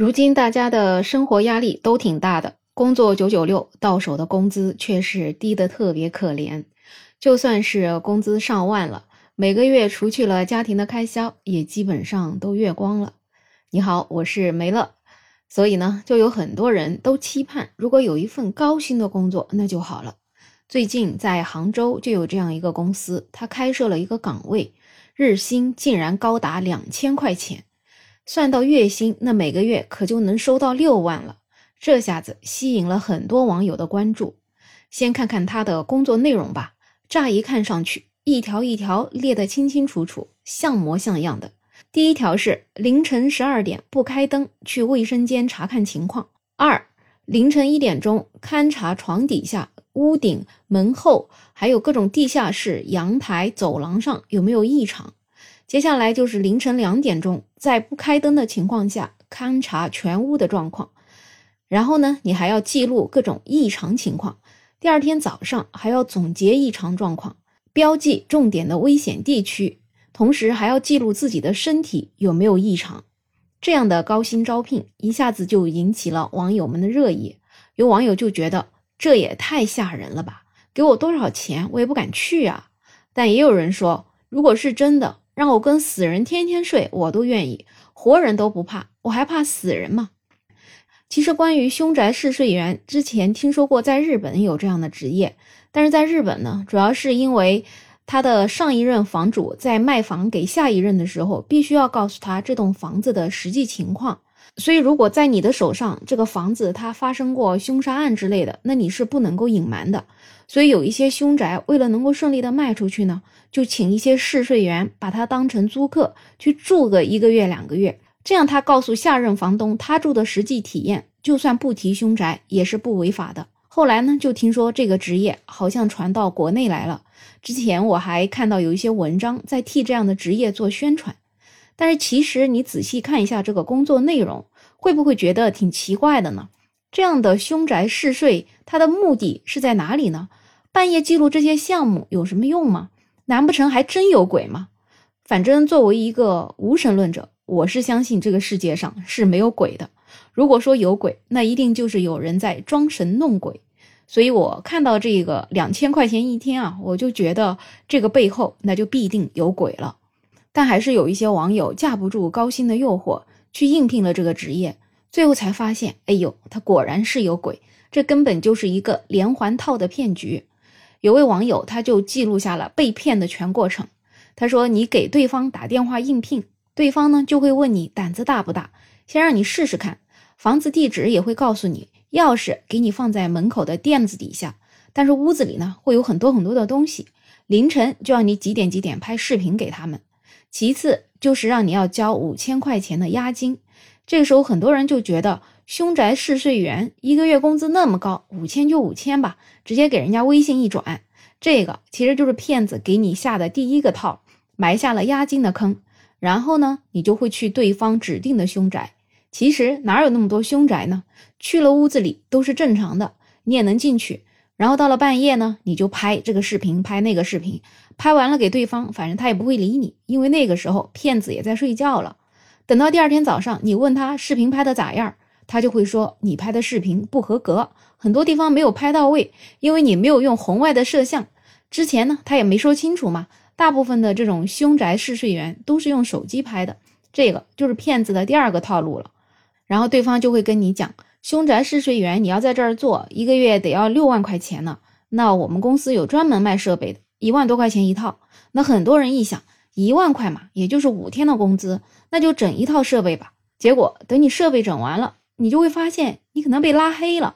如今大家的生活压力都挺大的，工作九九六，到手的工资却是低得特别可怜。就算是工资上万了，每个月除去了家庭的开销，也基本上都月光了。你好，我是梅乐。所以呢，就有很多人都期盼，如果有一份高薪的工作，那就好了。最近在杭州就有这样一个公司，它开设了一个岗位，日薪竟然高达两千块钱。算到月薪，那每个月可就能收到六万了。这下子吸引了很多网友的关注。先看看他的工作内容吧。乍一看上去，一条一条列得清清楚楚，像模像样的。第一条是凌晨十二点不开灯去卫生间查看情况。二，凌晨一点钟勘察床底下、屋顶、门后，还有各种地下室、阳台、走廊上有没有异常。接下来就是凌晨两点钟，在不开灯的情况下勘察全屋的状况，然后呢，你还要记录各种异常情况。第二天早上还要总结异常状况，标记重点的危险地区，同时还要记录自己的身体有没有异常。这样的高薪招聘一下子就引起了网友们的热议。有网友就觉得这也太吓人了吧，给我多少钱我也不敢去啊。但也有人说，如果是真的。让我跟死人天天睡，我都愿意，活人都不怕，我还怕死人吗？其实关于凶宅试睡员，之前听说过，在日本有这样的职业，但是在日本呢，主要是因为他的上一任房主在卖房给下一任的时候，必须要告诉他这栋房子的实际情况，所以如果在你的手上这个房子它发生过凶杀案之类的，那你是不能够隐瞒的。所以有一些凶宅为了能够顺利的卖出去呢。就请一些试睡员把它当成租客去住个一个月两个月，这样他告诉下任房东他住的实际体验，就算不提凶宅也是不违法的。后来呢，就听说这个职业好像传到国内来了。之前我还看到有一些文章在替这样的职业做宣传，但是其实你仔细看一下这个工作内容，会不会觉得挺奇怪的呢？这样的凶宅试睡，它的目的是在哪里呢？半夜记录这些项目有什么用吗？难不成还真有鬼吗？反正作为一个无神论者，我是相信这个世界上是没有鬼的。如果说有鬼，那一定就是有人在装神弄鬼。所以我看到这个两千块钱一天啊，我就觉得这个背后那就必定有鬼了。但还是有一些网友架不住高薪的诱惑，去应聘了这个职业，最后才发现，哎呦，他果然是有鬼，这根本就是一个连环套的骗局。有位网友，他就记录下了被骗的全过程。他说：“你给对方打电话应聘，对方呢就会问你胆子大不大，先让你试试看。房子地址也会告诉你，钥匙给你放在门口的垫子底下。但是屋子里呢会有很多很多的东西。凌晨就要你几点几点拍视频给他们。其次就是让你要交五千块钱的押金。这个时候很多人就觉得。”凶宅试睡员一个月工资那么高，五千就五千吧，直接给人家微信一转，这个其实就是骗子给你下的第一个套，埋下了押金的坑。然后呢，你就会去对方指定的凶宅。其实哪有那么多凶宅呢？去了屋子里都是正常的，你也能进去。然后到了半夜呢，你就拍这个视频，拍那个视频，拍完了给对方，反正他也不会理你，因为那个时候骗子也在睡觉了。等到第二天早上，你问他视频拍的咋样？他就会说你拍的视频不合格，很多地方没有拍到位，因为你没有用红外的摄像。之前呢，他也没说清楚嘛。大部分的这种凶宅试睡员都是用手机拍的，这个就是骗子的第二个套路了。然后对方就会跟你讲，凶宅试睡员你要在这儿做一个月得要六万块钱呢。那我们公司有专门卖设备的，一万多块钱一套。那很多人一想，一万块嘛，也就是五天的工资，那就整一套设备吧。结果等你设备整完了。你就会发现，你可能被拉黑了。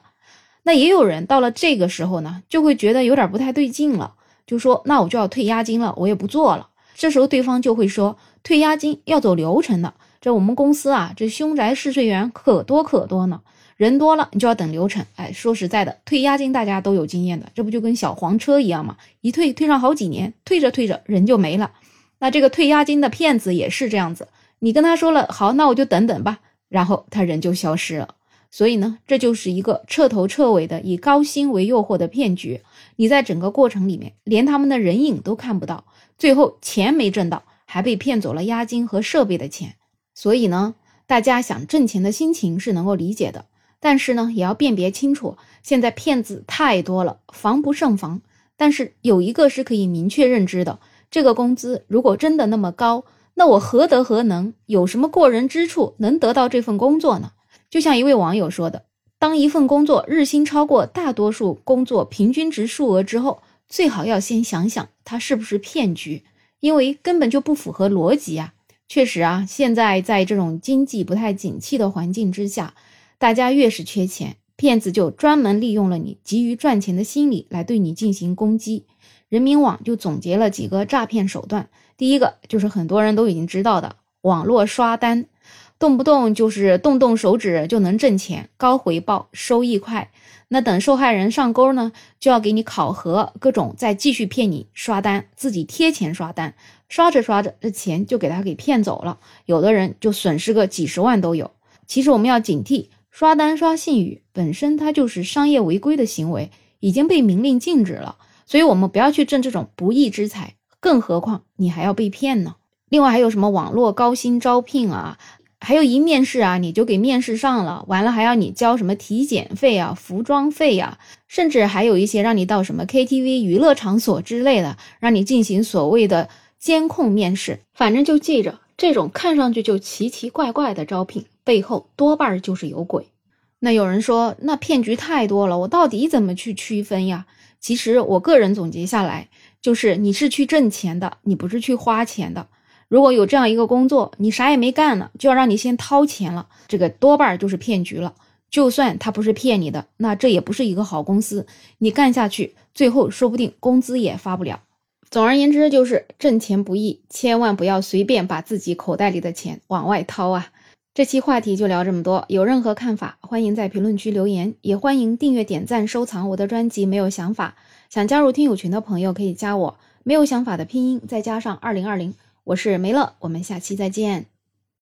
那也有人到了这个时候呢，就会觉得有点不太对劲了，就说：“那我就要退押金了，我也不做了。”这时候对方就会说：“退押金要走流程的。这我们公司啊，这凶宅试睡员可多可多呢，人多了你就要等流程。哎，说实在的，退押金大家都有经验的，这不就跟小黄车一样吗？一退退上好几年，退着退着人就没了。那这个退押金的骗子也是这样子，你跟他说了好，那我就等等吧。”然后他人就消失了，所以呢，这就是一个彻头彻尾的以高薪为诱惑的骗局。你在整个过程里面连他们的人影都看不到，最后钱没挣到，还被骗走了押金和设备的钱。所以呢，大家想挣钱的心情是能够理解的，但是呢，也要辨别清楚，现在骗子太多了，防不胜防。但是有一个是可以明确认知的，这个工资如果真的那么高，那我何德何能，有什么过人之处能得到这份工作呢？就像一位网友说的：“当一份工作日薪超过大多数工作平均值数额之后，最好要先想想它是不是骗局，因为根本就不符合逻辑啊。”确实啊，现在在这种经济不太景气的环境之下，大家越是缺钱，骗子就专门利用了你急于赚钱的心理来对你进行攻击。人民网就总结了几个诈骗手段，第一个就是很多人都已经知道的网络刷单，动不动就是动动手指就能挣钱，高回报，收益快。那等受害人上钩呢，就要给你考核各种，再继续骗你刷单，自己贴钱刷单。刷着刷着，这钱就给他给骗走了，有的人就损失个几十万都有。其实我们要警惕，刷单刷信誉本身它就是商业违规的行为，已经被明令禁止了，所以我们不要去挣这种不义之财，更何况你还要被骗呢。另外还有什么网络高薪招聘啊，还有一面试啊，你就给面试上了，完了还要你交什么体检费啊、服装费呀，甚至还有一些让你到什么 KTV 娱乐场所之类的，让你进行所谓的。监控面试，反正就记着，这种看上去就奇奇怪怪的招聘背后多半就是有鬼。那有人说，那骗局太多了，我到底怎么去区分呀？其实我个人总结下来，就是你是去挣钱的，你不是去花钱的。如果有这样一个工作，你啥也没干呢，就要让你先掏钱了，这个多半就是骗局了。就算他不是骗你的，那这也不是一个好公司，你干下去，最后说不定工资也发不了。总而言之，就是挣钱不易，千万不要随便把自己口袋里的钱往外掏啊！这期话题就聊这么多，有任何看法，欢迎在评论区留言，也欢迎订阅、点赞、收藏我的专辑。没有想法，想加入听友群的朋友可以加我，没有想法的拼音再加上二零二零，我是梅乐，我们下期再见。